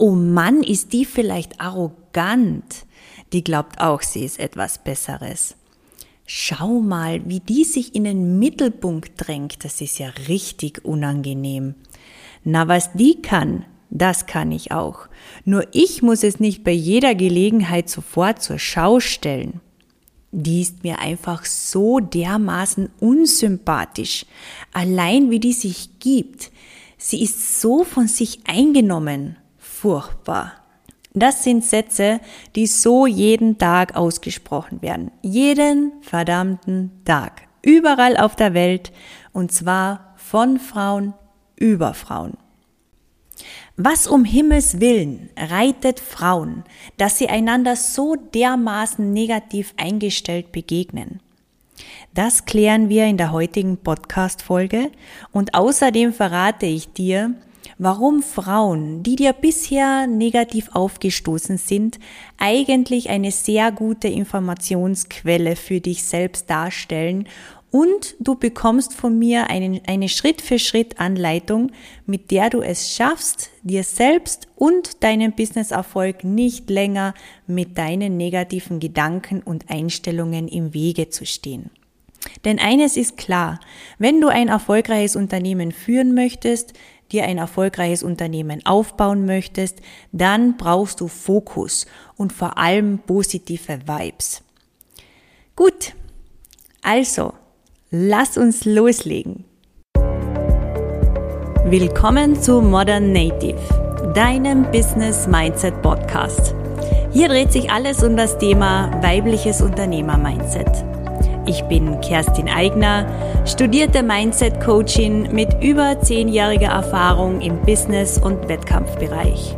oh Mann, ist die vielleicht arrogant. Die glaubt auch, sie ist etwas Besseres. Schau mal, wie die sich in den Mittelpunkt drängt. Das ist ja richtig unangenehm. Na, was die kann, das kann ich auch. Nur ich muss es nicht bei jeder Gelegenheit sofort zur Schau stellen. Die ist mir einfach so dermaßen unsympathisch. Allein wie die sich gibt. Sie ist so von sich eingenommen. Furchtbar. Das sind Sätze, die so jeden Tag ausgesprochen werden. Jeden verdammten Tag. Überall auf der Welt. Und zwar von Frauen über Frauen. Was um Himmels willen reitet Frauen, dass sie einander so dermaßen negativ eingestellt begegnen? Das klären wir in der heutigen Podcast-Folge und außerdem verrate ich dir, warum Frauen, die dir bisher negativ aufgestoßen sind, eigentlich eine sehr gute Informationsquelle für dich selbst darstellen und du bekommst von mir eine, eine Schritt-für-Schritt-Anleitung, mit der du es schaffst, dir selbst und deinem Businesserfolg nicht länger mit deinen negativen Gedanken und Einstellungen im Wege zu stehen. Denn eines ist klar, wenn du ein erfolgreiches Unternehmen führen möchtest, dir ein erfolgreiches Unternehmen aufbauen möchtest, dann brauchst du Fokus und vor allem positive Vibes. Gut, also Lass uns loslegen. Willkommen zu Modern Native, deinem Business Mindset Podcast. Hier dreht sich alles um das Thema weibliches Unternehmer-Mindset. Ich bin Kerstin Eigner, studierte Mindset-Coachin mit über zehnjähriger Erfahrung im Business- und Wettkampfbereich.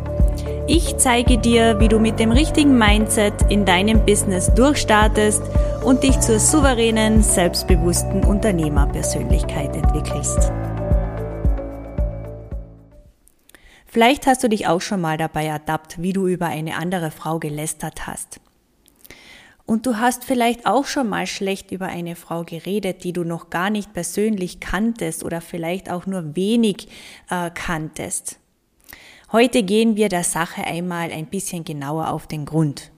Ich zeige dir, wie du mit dem richtigen Mindset in deinem Business durchstartest und dich zur souveränen, selbstbewussten Unternehmerpersönlichkeit entwickelst. Vielleicht hast du dich auch schon mal dabei ertappt, wie du über eine andere Frau gelästert hast. Und du hast vielleicht auch schon mal schlecht über eine Frau geredet, die du noch gar nicht persönlich kanntest oder vielleicht auch nur wenig äh, kanntest. Heute gehen wir der Sache einmal ein bisschen genauer auf den Grund.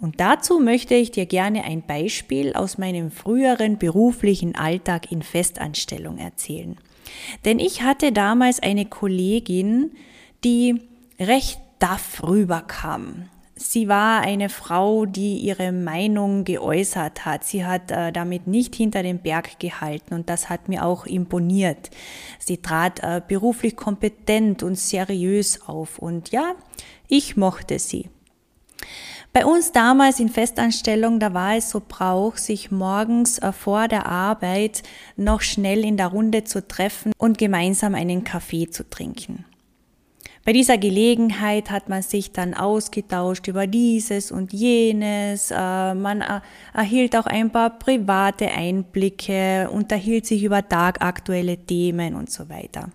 Und dazu möchte ich dir gerne ein Beispiel aus meinem früheren beruflichen Alltag in Festanstellung erzählen. Denn ich hatte damals eine Kollegin, die recht daff rüberkam. Sie war eine Frau, die ihre Meinung geäußert hat. Sie hat äh, damit nicht hinter den Berg gehalten und das hat mir auch imponiert. Sie trat äh, beruflich kompetent und seriös auf und ja, ich mochte sie. Bei uns damals in Festanstellung, da war es so Brauch, sich morgens äh, vor der Arbeit noch schnell in der Runde zu treffen und gemeinsam einen Kaffee zu trinken. Bei dieser Gelegenheit hat man sich dann ausgetauscht über dieses und jenes. Äh, man erhielt auch ein paar private Einblicke, unterhielt sich über tagaktuelle Themen und so weiter.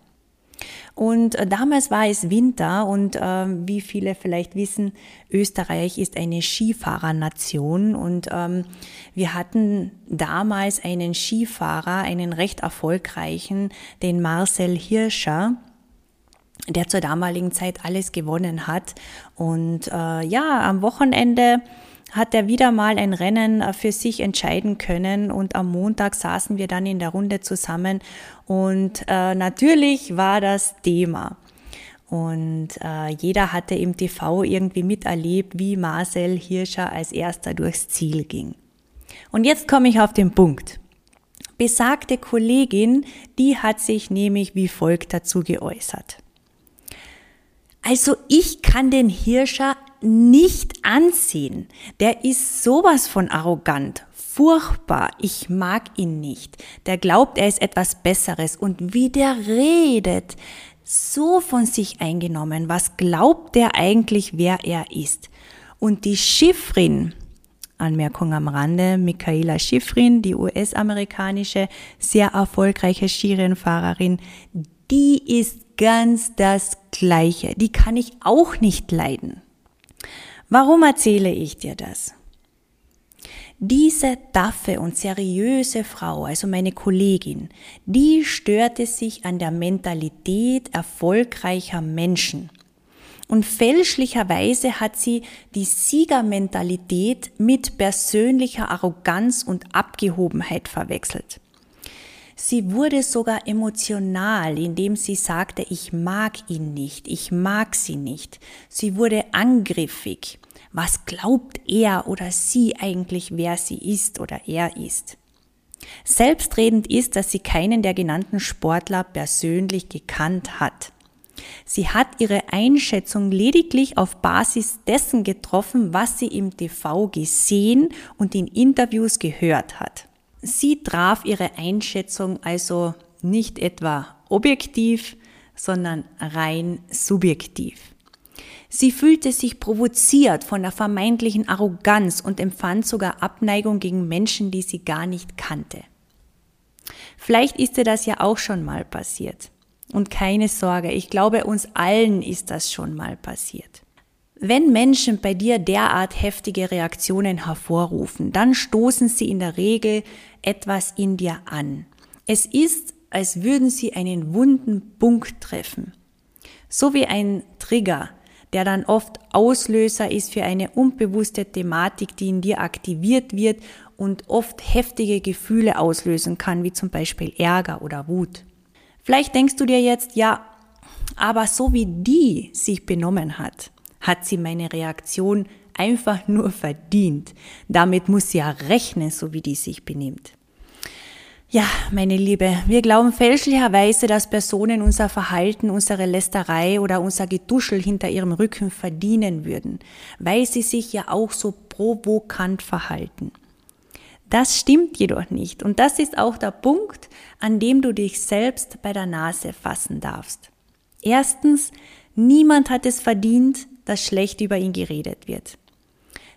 Und äh, damals war es Winter und äh, wie viele vielleicht wissen, Österreich ist eine Skifahrernation und ähm, wir hatten damals einen Skifahrer, einen recht erfolgreichen, den Marcel Hirscher der zur damaligen Zeit alles gewonnen hat. Und äh, ja, am Wochenende hat er wieder mal ein Rennen äh, für sich entscheiden können und am Montag saßen wir dann in der Runde zusammen und äh, natürlich war das Thema. Und äh, jeder hatte im TV irgendwie miterlebt, wie Marcel Hirscher als erster durchs Ziel ging. Und jetzt komme ich auf den Punkt. Besagte Kollegin, die hat sich nämlich wie folgt dazu geäußert. Also ich kann den Hirscher nicht ansehen. Der ist sowas von arrogant. Furchtbar. Ich mag ihn nicht. Der glaubt, er ist etwas Besseres. Und wie der redet, so von sich eingenommen. Was glaubt der eigentlich, wer er ist? Und die Schiffrin, Anmerkung am Rande, Michaela Schiffrin, die US-amerikanische, sehr erfolgreiche Skirennfahrerin, die ist ganz das Gleiche. Die kann ich auch nicht leiden. Warum erzähle ich dir das? Diese taffe und seriöse Frau, also meine Kollegin, die störte sich an der Mentalität erfolgreicher Menschen. Und fälschlicherweise hat sie die Siegermentalität mit persönlicher Arroganz und Abgehobenheit verwechselt. Sie wurde sogar emotional, indem sie sagte, ich mag ihn nicht, ich mag sie nicht. Sie wurde angriffig. Was glaubt er oder sie eigentlich, wer sie ist oder er ist? Selbstredend ist, dass sie keinen der genannten Sportler persönlich gekannt hat. Sie hat ihre Einschätzung lediglich auf Basis dessen getroffen, was sie im TV gesehen und in Interviews gehört hat. Sie traf ihre Einschätzung also nicht etwa objektiv, sondern rein subjektiv. Sie fühlte sich provoziert von der vermeintlichen Arroganz und empfand sogar Abneigung gegen Menschen, die sie gar nicht kannte. Vielleicht ist dir das ja auch schon mal passiert. Und keine Sorge, ich glaube, uns allen ist das schon mal passiert. Wenn Menschen bei dir derart heftige Reaktionen hervorrufen, dann stoßen sie in der Regel etwas in dir an. Es ist, als würden sie einen wunden Punkt treffen. So wie ein Trigger, der dann oft Auslöser ist für eine unbewusste Thematik, die in dir aktiviert wird und oft heftige Gefühle auslösen kann, wie zum Beispiel Ärger oder Wut. Vielleicht denkst du dir jetzt, ja, aber so wie die sich benommen hat, hat sie meine Reaktion einfach nur verdient. Damit muss sie ja rechnen, so wie die sich benimmt. Ja, meine Liebe, wir glauben fälschlicherweise, dass Personen unser Verhalten, unsere Lästerei oder unser Geduschel hinter ihrem Rücken verdienen würden, weil sie sich ja auch so provokant verhalten. Das stimmt jedoch nicht. Und das ist auch der Punkt, an dem du dich selbst bei der Nase fassen darfst. Erstens, niemand hat es verdient, dass schlecht über ihn geredet wird.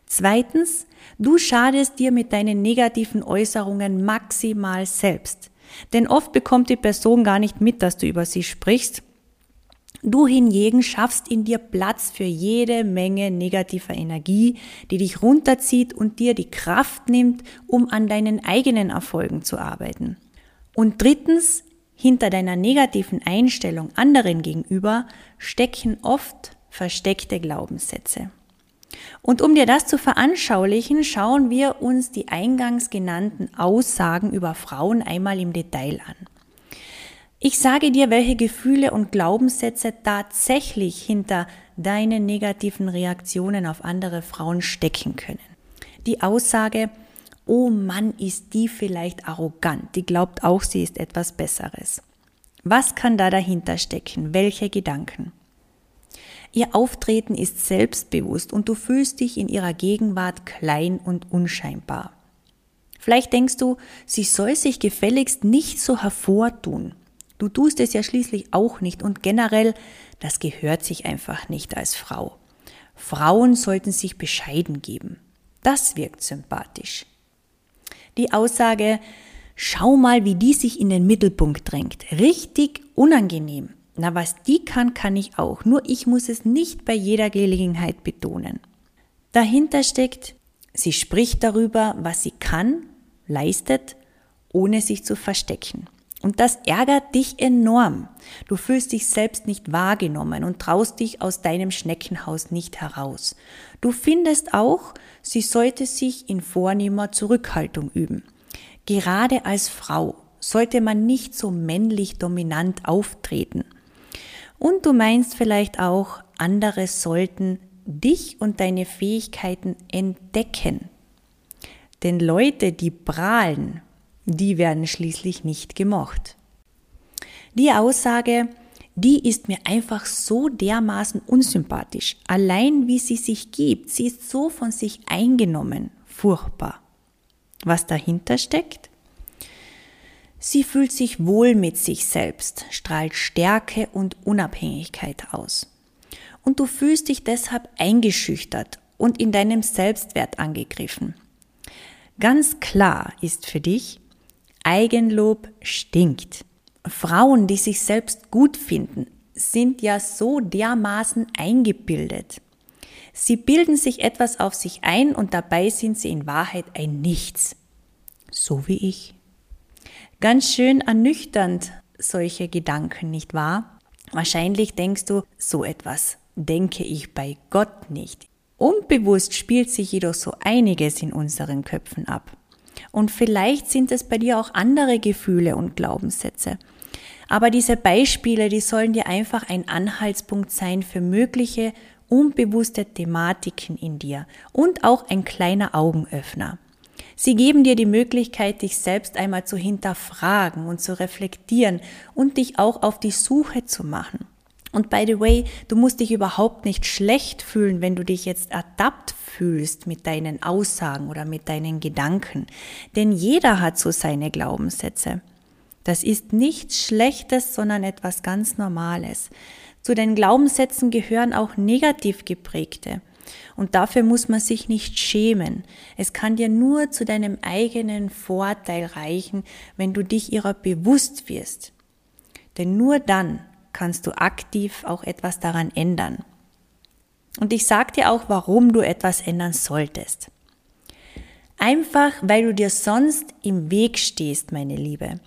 Zweitens, du schadest dir mit deinen negativen Äußerungen maximal selbst. Denn oft bekommt die Person gar nicht mit, dass du über sie sprichst Du hingegen schaffst in dir Platz für jede Menge negativer Energie, die dich runterzieht und dir die Kraft nimmt, um an deinen eigenen Erfolgen zu arbeiten. Und drittens, hinter deiner negativen Einstellung anderen gegenüber stecken oft versteckte Glaubenssätze. Und um dir das zu veranschaulichen, schauen wir uns die eingangs genannten Aussagen über Frauen einmal im Detail an. Ich sage dir, welche Gefühle und Glaubenssätze tatsächlich hinter deinen negativen Reaktionen auf andere Frauen stecken können. Die Aussage, oh Mann, ist die vielleicht arrogant, die glaubt auch, sie ist etwas Besseres. Was kann da dahinter stecken? Welche Gedanken? Ihr Auftreten ist selbstbewusst und du fühlst dich in ihrer Gegenwart klein und unscheinbar. Vielleicht denkst du, sie soll sich gefälligst nicht so hervortun. Du tust es ja schließlich auch nicht und generell, das gehört sich einfach nicht als Frau. Frauen sollten sich bescheiden geben. Das wirkt sympathisch. Die Aussage, schau mal, wie die sich in den Mittelpunkt drängt. Richtig unangenehm. Na, was die kann, kann ich auch. Nur ich muss es nicht bei jeder Gelegenheit betonen. Dahinter steckt, sie spricht darüber, was sie kann, leistet, ohne sich zu verstecken. Und das ärgert dich enorm. Du fühlst dich selbst nicht wahrgenommen und traust dich aus deinem Schneckenhaus nicht heraus. Du findest auch, sie sollte sich in vornehmer Zurückhaltung üben. Gerade als Frau sollte man nicht so männlich dominant auftreten. Und du meinst vielleicht auch, andere sollten dich und deine Fähigkeiten entdecken. Denn Leute, die prahlen, die werden schließlich nicht gemocht. Die Aussage, die ist mir einfach so dermaßen unsympathisch. Allein wie sie sich gibt, sie ist so von sich eingenommen. Furchtbar. Was dahinter steckt? Sie fühlt sich wohl mit sich selbst, strahlt Stärke und Unabhängigkeit aus. Und du fühlst dich deshalb eingeschüchtert und in deinem Selbstwert angegriffen. Ganz klar ist für dich, Eigenlob stinkt. Frauen, die sich selbst gut finden, sind ja so dermaßen eingebildet. Sie bilden sich etwas auf sich ein und dabei sind sie in Wahrheit ein Nichts. So wie ich. Ganz schön ernüchternd solche Gedanken, nicht wahr? Wahrscheinlich denkst du, so etwas denke ich bei Gott nicht. Unbewusst spielt sich jedoch so einiges in unseren Köpfen ab. Und vielleicht sind es bei dir auch andere Gefühle und Glaubenssätze. Aber diese Beispiele, die sollen dir einfach ein Anhaltspunkt sein für mögliche unbewusste Thematiken in dir und auch ein kleiner Augenöffner. Sie geben dir die Möglichkeit, dich selbst einmal zu hinterfragen und zu reflektieren und dich auch auf die Suche zu machen. Und by the way, du musst dich überhaupt nicht schlecht fühlen, wenn du dich jetzt ertappt fühlst mit deinen Aussagen oder mit deinen Gedanken. Denn jeder hat so seine Glaubenssätze. Das ist nichts Schlechtes, sondern etwas ganz Normales. Zu den Glaubenssätzen gehören auch negativ geprägte. Und dafür muss man sich nicht schämen. Es kann dir nur zu deinem eigenen Vorteil reichen, wenn du dich ihrer bewusst wirst. Denn nur dann kannst du aktiv auch etwas daran ändern. Und ich sage dir auch, warum du etwas ändern solltest. Einfach, weil du dir sonst im Weg stehst, meine Liebe.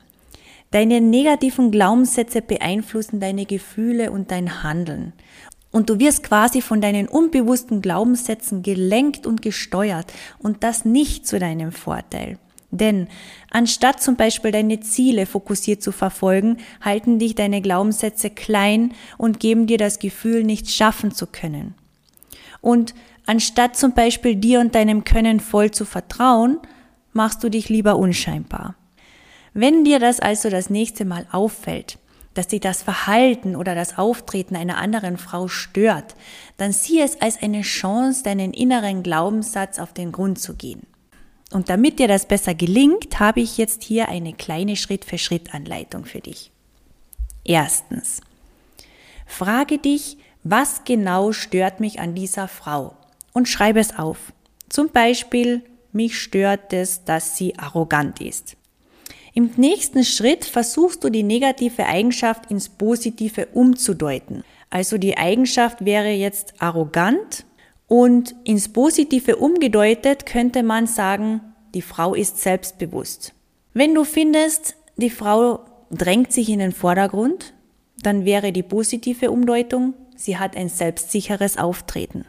Deine negativen Glaubenssätze beeinflussen deine Gefühle und dein Handeln. Und du wirst quasi von deinen unbewussten Glaubenssätzen gelenkt und gesteuert und das nicht zu deinem Vorteil. Denn anstatt zum Beispiel deine Ziele fokussiert zu verfolgen, halten dich deine Glaubenssätze klein und geben dir das Gefühl, nichts schaffen zu können. Und anstatt zum Beispiel dir und deinem Können voll zu vertrauen, machst du dich lieber unscheinbar. Wenn dir das also das nächste Mal auffällt, dass dich das Verhalten oder das Auftreten einer anderen Frau stört, dann sieh es als eine Chance, deinen inneren Glaubenssatz auf den Grund zu gehen. Und damit dir das besser gelingt, habe ich jetzt hier eine kleine Schritt-für-Schritt-Anleitung für dich. Erstens. Frage dich, was genau stört mich an dieser Frau? Und schreibe es auf. Zum Beispiel, mich stört es, dass sie arrogant ist. Im nächsten Schritt versuchst du die negative Eigenschaft ins Positive umzudeuten. Also die Eigenschaft wäre jetzt arrogant und ins Positive umgedeutet könnte man sagen, die Frau ist selbstbewusst. Wenn du findest, die Frau drängt sich in den Vordergrund, dann wäre die positive Umdeutung, sie hat ein selbstsicheres Auftreten.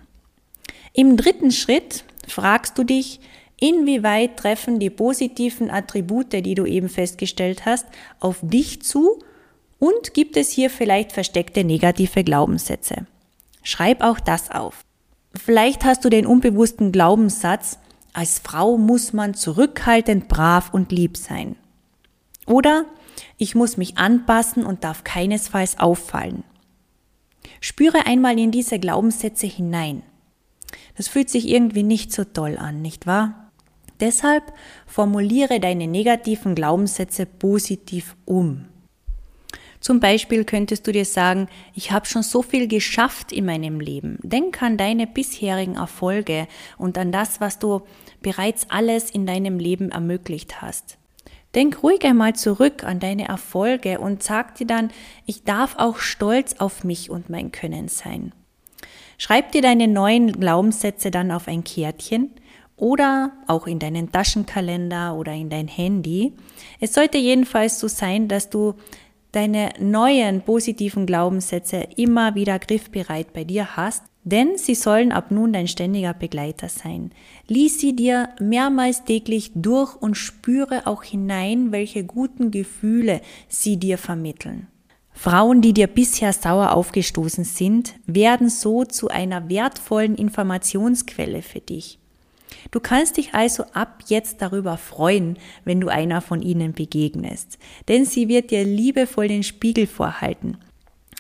Im dritten Schritt fragst du dich, inwieweit treffen die positiven Attribute, die du eben festgestellt hast, auf dich zu und gibt es hier vielleicht versteckte negative Glaubenssätze. Schreib auch das auf. Vielleicht hast du den unbewussten Glaubenssatz, als Frau muss man zurückhaltend, brav und lieb sein. Oder ich muss mich anpassen und darf keinesfalls auffallen. Spüre einmal in diese Glaubenssätze hinein. Das fühlt sich irgendwie nicht so toll an, nicht wahr? Deshalb formuliere deine negativen Glaubenssätze positiv um. Zum Beispiel könntest du dir sagen, ich habe schon so viel geschafft in meinem Leben. Denk an deine bisherigen Erfolge und an das, was du bereits alles in deinem Leben ermöglicht hast. Denk ruhig einmal zurück an deine Erfolge und sag dir dann, ich darf auch stolz auf mich und mein Können sein. Schreib dir deine neuen Glaubenssätze dann auf ein Kärtchen oder auch in deinen Taschenkalender oder in dein Handy. Es sollte jedenfalls so sein, dass du deine neuen positiven Glaubenssätze immer wieder griffbereit bei dir hast, denn sie sollen ab nun dein ständiger Begleiter sein. Lies sie dir mehrmals täglich durch und spüre auch hinein, welche guten Gefühle sie dir vermitteln. Frauen, die dir bisher sauer aufgestoßen sind, werden so zu einer wertvollen Informationsquelle für dich. Du kannst dich also ab jetzt darüber freuen, wenn du einer von ihnen begegnest, denn sie wird dir liebevoll den Spiegel vorhalten.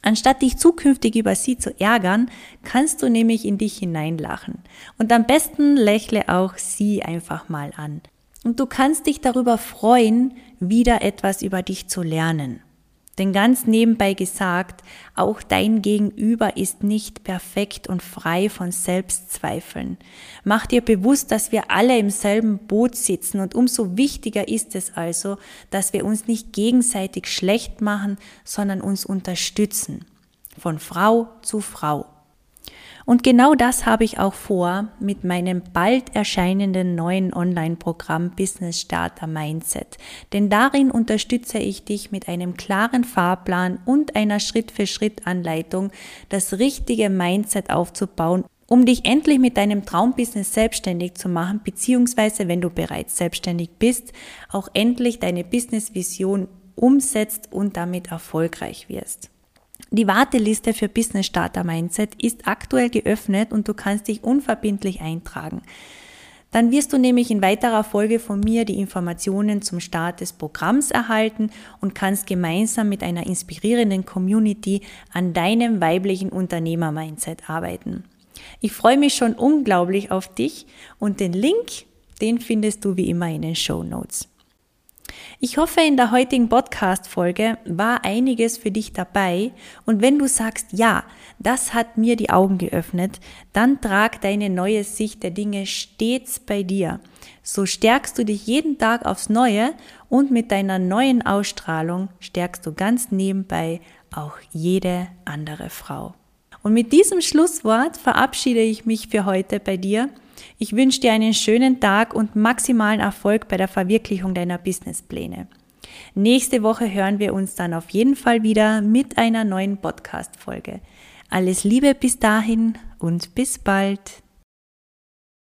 Anstatt dich zukünftig über sie zu ärgern, kannst du nämlich in dich hineinlachen. Und am besten lächle auch sie einfach mal an. Und du kannst dich darüber freuen, wieder etwas über dich zu lernen. Denn ganz nebenbei gesagt, auch dein Gegenüber ist nicht perfekt und frei von Selbstzweifeln. Mach dir bewusst, dass wir alle im selben Boot sitzen und umso wichtiger ist es also, dass wir uns nicht gegenseitig schlecht machen, sondern uns unterstützen. Von Frau zu Frau. Und genau das habe ich auch vor mit meinem bald erscheinenden neuen Online-Programm Business Starter Mindset. Denn darin unterstütze ich dich mit einem klaren Fahrplan und einer Schritt-für-Schritt-Anleitung, das richtige Mindset aufzubauen um dich endlich mit deinem Traumbusiness selbstständig zu machen, beziehungsweise wenn du bereits selbstständig bist, auch endlich deine Business-Vision umsetzt und damit erfolgreich wirst. Die Warteliste für Business Starter Mindset ist aktuell geöffnet und du kannst dich unverbindlich eintragen. Dann wirst du nämlich in weiterer Folge von mir die Informationen zum Start des Programms erhalten und kannst gemeinsam mit einer inspirierenden Community an deinem weiblichen Unternehmer-Mindset arbeiten. Ich freue mich schon unglaublich auf dich und den Link, den findest du wie immer in den Show Notes. Ich hoffe, in der heutigen Podcast-Folge war einiges für dich dabei und wenn du sagst, ja, das hat mir die Augen geöffnet, dann trag deine neue Sicht der Dinge stets bei dir. So stärkst du dich jeden Tag aufs Neue und mit deiner neuen Ausstrahlung stärkst du ganz nebenbei auch jede andere Frau. Und mit diesem Schlusswort verabschiede ich mich für heute bei dir. Ich wünsche dir einen schönen Tag und maximalen Erfolg bei der Verwirklichung deiner Businesspläne. Nächste Woche hören wir uns dann auf jeden Fall wieder mit einer neuen Podcast-Folge. Alles Liebe bis dahin und bis bald.